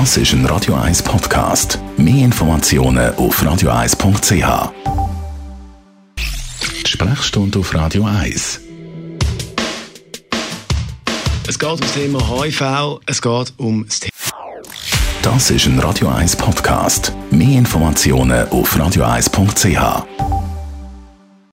Das ist ein Radio 1 Podcast. Mehr Informationen auf radio1.ch. Sprechstunde auf Radio 1. Es geht um das Thema HIV, es geht um das Thema. Das ist ein Radio 1 Podcast. Mehr Informationen auf radio1.ch.